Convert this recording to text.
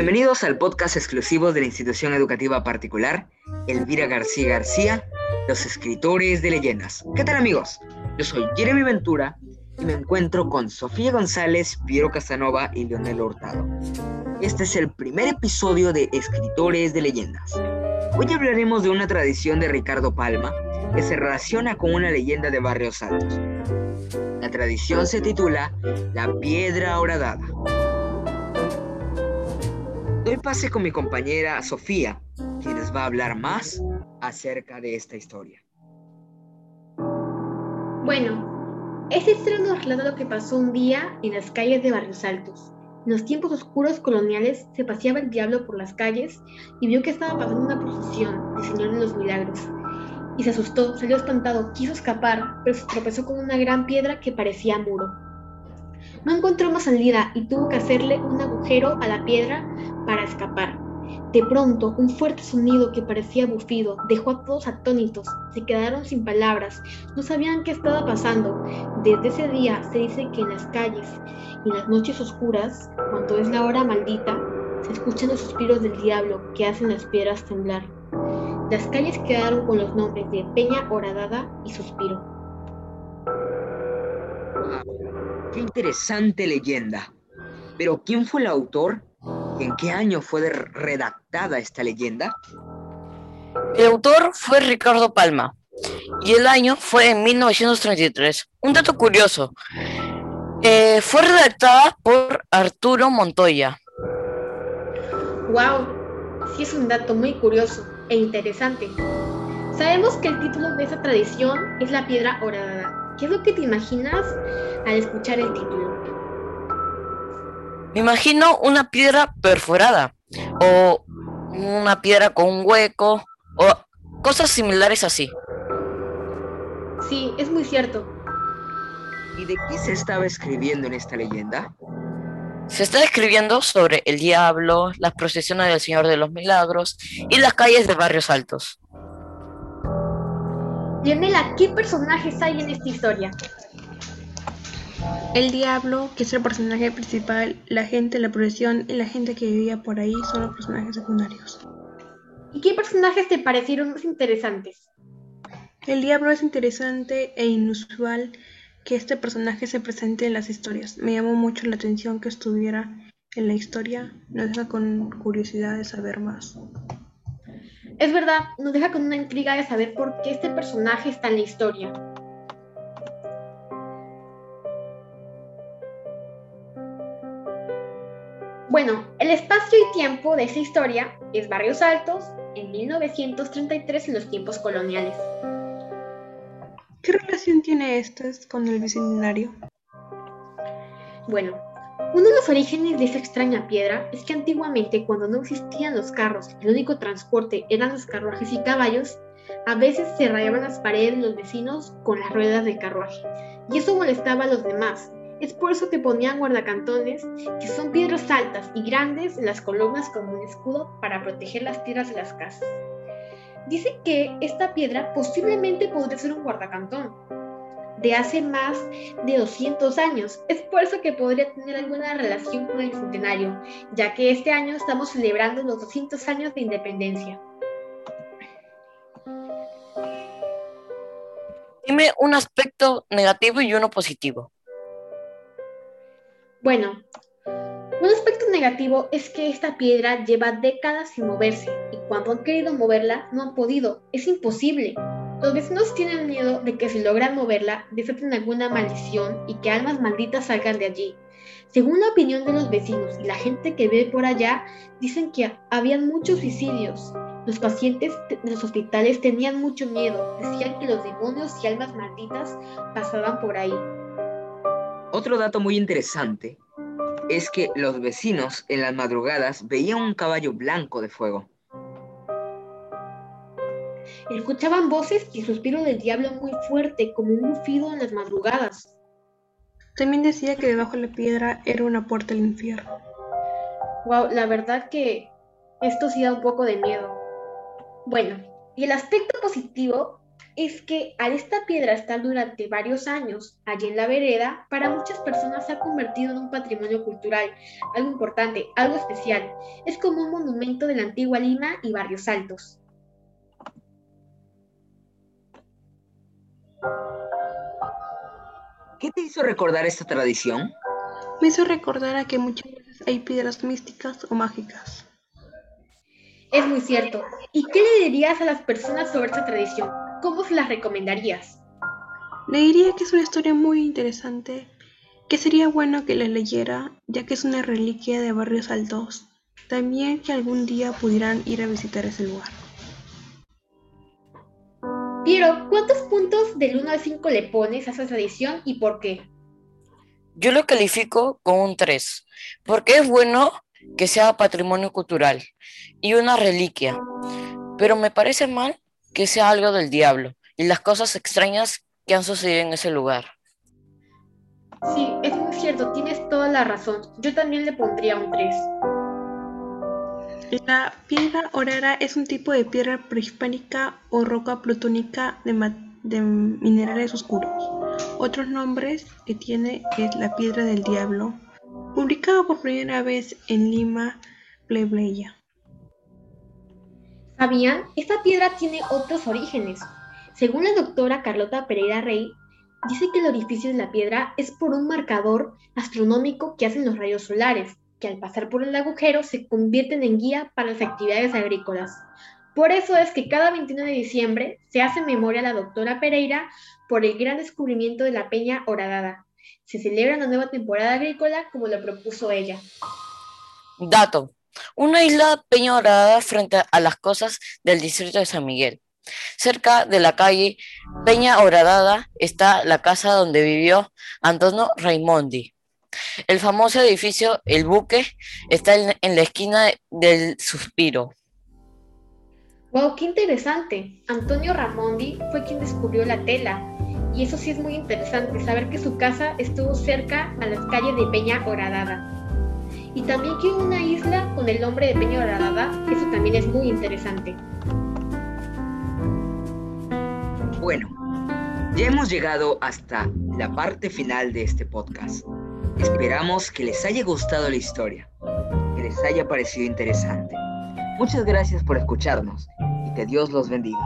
Bienvenidos al podcast exclusivo de la institución educativa particular Elvira García García, los escritores de leyendas. ¿Qué tal amigos? Yo soy Jeremy Ventura y me encuentro con Sofía González, Piero Casanova y Leonel Hurtado. Este es el primer episodio de Escritores de Leyendas. Hoy hablaremos de una tradición de Ricardo Palma que se relaciona con una leyenda de Barrios Altos. La tradición se titula La Piedra Horadada. Doy pase con mi compañera Sofía, quien les va a hablar más acerca de esta historia. Bueno, esta historia nos relata lo que pasó un día en las calles de Barrios Altos. En los tiempos oscuros coloniales se paseaba el diablo por las calles y vio que estaba pasando una procesión de Señor de los Milagros. Y se asustó, salió espantado, quiso escapar, pero se tropezó con una gran piedra que parecía muro. No encontró más salida y tuvo que hacerle un agujero a la piedra para escapar. De pronto, un fuerte sonido que parecía bufido dejó a todos atónitos. Se quedaron sin palabras, no sabían qué estaba pasando. Desde ese día se dice que en las calles y en las noches oscuras, cuando es la hora maldita, se escuchan los suspiros del diablo que hacen las piedras temblar. Las calles quedaron con los nombres de Peña Horadada y Suspiro. Qué interesante leyenda. Pero ¿quién fue el autor? ¿En qué año fue redactada esta leyenda? El autor fue Ricardo Palma y el año fue en 1933. Un dato curioso, eh, fue redactada por Arturo Montoya. ¡Wow! Sí es un dato muy curioso e interesante. Sabemos que el título de esa tradición es la piedra horadada ¿Qué es lo que te imaginas al escuchar el título? Me imagino una piedra perforada o una piedra con un hueco o cosas similares así. Sí, es muy cierto. ¿Y de qué se estaba escribiendo en esta leyenda? Se está escribiendo sobre el diablo, las procesiones del Señor de los Milagros y las calles de barrios altos. Lionela, ¿qué personajes hay en esta historia? El diablo, que es el personaje principal, la gente, la procesión y la gente que vivía por ahí son los personajes secundarios. ¿Y qué personajes te parecieron más interesantes? El diablo es interesante e inusual que este personaje se presente en las historias. Me llamó mucho la atención que estuviera en la historia. Nos deja con curiosidad de saber más. Es verdad, nos deja con una intriga de saber por qué este personaje está en la historia. Bueno, el espacio y tiempo de esa historia es Barrios Altos en 1933 en los tiempos coloniales. ¿Qué relación tiene esto con el bicentenario? Bueno, uno de los orígenes de esa extraña piedra es que antiguamente cuando no existían los carros el único transporte eran los carruajes y caballos, a veces se rayaban las paredes de los vecinos con las ruedas del carruaje, y eso molestaba a los demás. Es por eso que ponían guardacantones, que son piedras altas y grandes en las columnas como un escudo para proteger las tierras de las casas. Dice que esta piedra posiblemente podría ser un guardacantón, de hace más de 200 años. Es por eso que podría tener alguna relación con el centenario, ya que este año estamos celebrando los 200 años de independencia. Dime un aspecto negativo y uno positivo. Bueno, un aspecto negativo es que esta piedra lleva décadas sin moverse y cuando han querido moverla no han podido. Es imposible. Los vecinos tienen miedo de que si logran moverla desaten alguna maldición y que almas malditas salgan de allí. Según la opinión de los vecinos y la gente que vive por allá, dicen que habían muchos suicidios. Los pacientes de los hospitales tenían mucho miedo, decían que los demonios y almas malditas pasaban por ahí. Otro dato muy interesante es que los vecinos en las madrugadas veían un caballo blanco de fuego. Escuchaban voces y suspiro del diablo muy fuerte, como un bufido en las madrugadas. También decía que debajo de la piedra era una puerta al infierno. Wow, la verdad que esto sí da un poco de miedo. Bueno, y el aspecto positivo es que al esta piedra estar durante varios años allí en la vereda, para muchas personas se ha convertido en un patrimonio cultural, algo importante, algo especial. Es como un monumento de la antigua Lima y Barrios Altos. ¿Qué te hizo recordar esta tradición? Me hizo recordar a que muchas veces hay piedras místicas o mágicas. Es muy cierto. ¿Y qué le dirías a las personas sobre esta tradición? ¿Cómo se las recomendarías? Le diría que es una historia muy interesante, que sería bueno que la leyera, ya que es una reliquia de barrios altos. También que algún día pudieran ir a visitar ese lugar. Piero, ¿cuántos puntos del 1 al 5 le pones a esa tradición y por qué? Yo lo califico con un 3, porque es bueno que sea patrimonio cultural y una reliquia, pero me parece mal que sea algo del diablo y las cosas extrañas que han sucedido en ese lugar. Sí, es muy cierto, tienes toda la razón. Yo también le pondría un 3. La piedra orara es un tipo de piedra prehispánica o roca plutónica de, de minerales oscuros. Otros nombres que tiene es la piedra del diablo, publicado por primera vez en Lima, Plebeya. ¿Sabían? Esta piedra tiene otros orígenes. Según la doctora Carlota Pereira Rey, dice que el orificio de la piedra es por un marcador astronómico que hacen los rayos solares que al pasar por el agujero se convierten en guía para las actividades agrícolas. Por eso es que cada 21 de diciembre se hace memoria a la doctora Pereira por el gran descubrimiento de la Peña Horadada. Se celebra una nueva temporada agrícola como lo propuso ella. Dato. Una isla Peña Horadada frente a las costas del distrito de San Miguel. Cerca de la calle Peña Horadada está la casa donde vivió Antonio Raimondi, el famoso edificio El Buque está en, la esquina del Suspiro. Wow, qué interesante. Antonio Ramondi fue quien descubrió la tela. Y eso sí es muy interesante, saber que su casa estuvo cerca a las calles de Peña Horadada. Y también que una isla con el nombre de Peña Horadada, eso también es muy interesante. Bueno, ya hemos llegado hasta la parte final de este podcast. Esperamos que les haya gustado la historia, que les haya parecido interesante. Muchas gracias por escucharnos y que Dios los bendiga.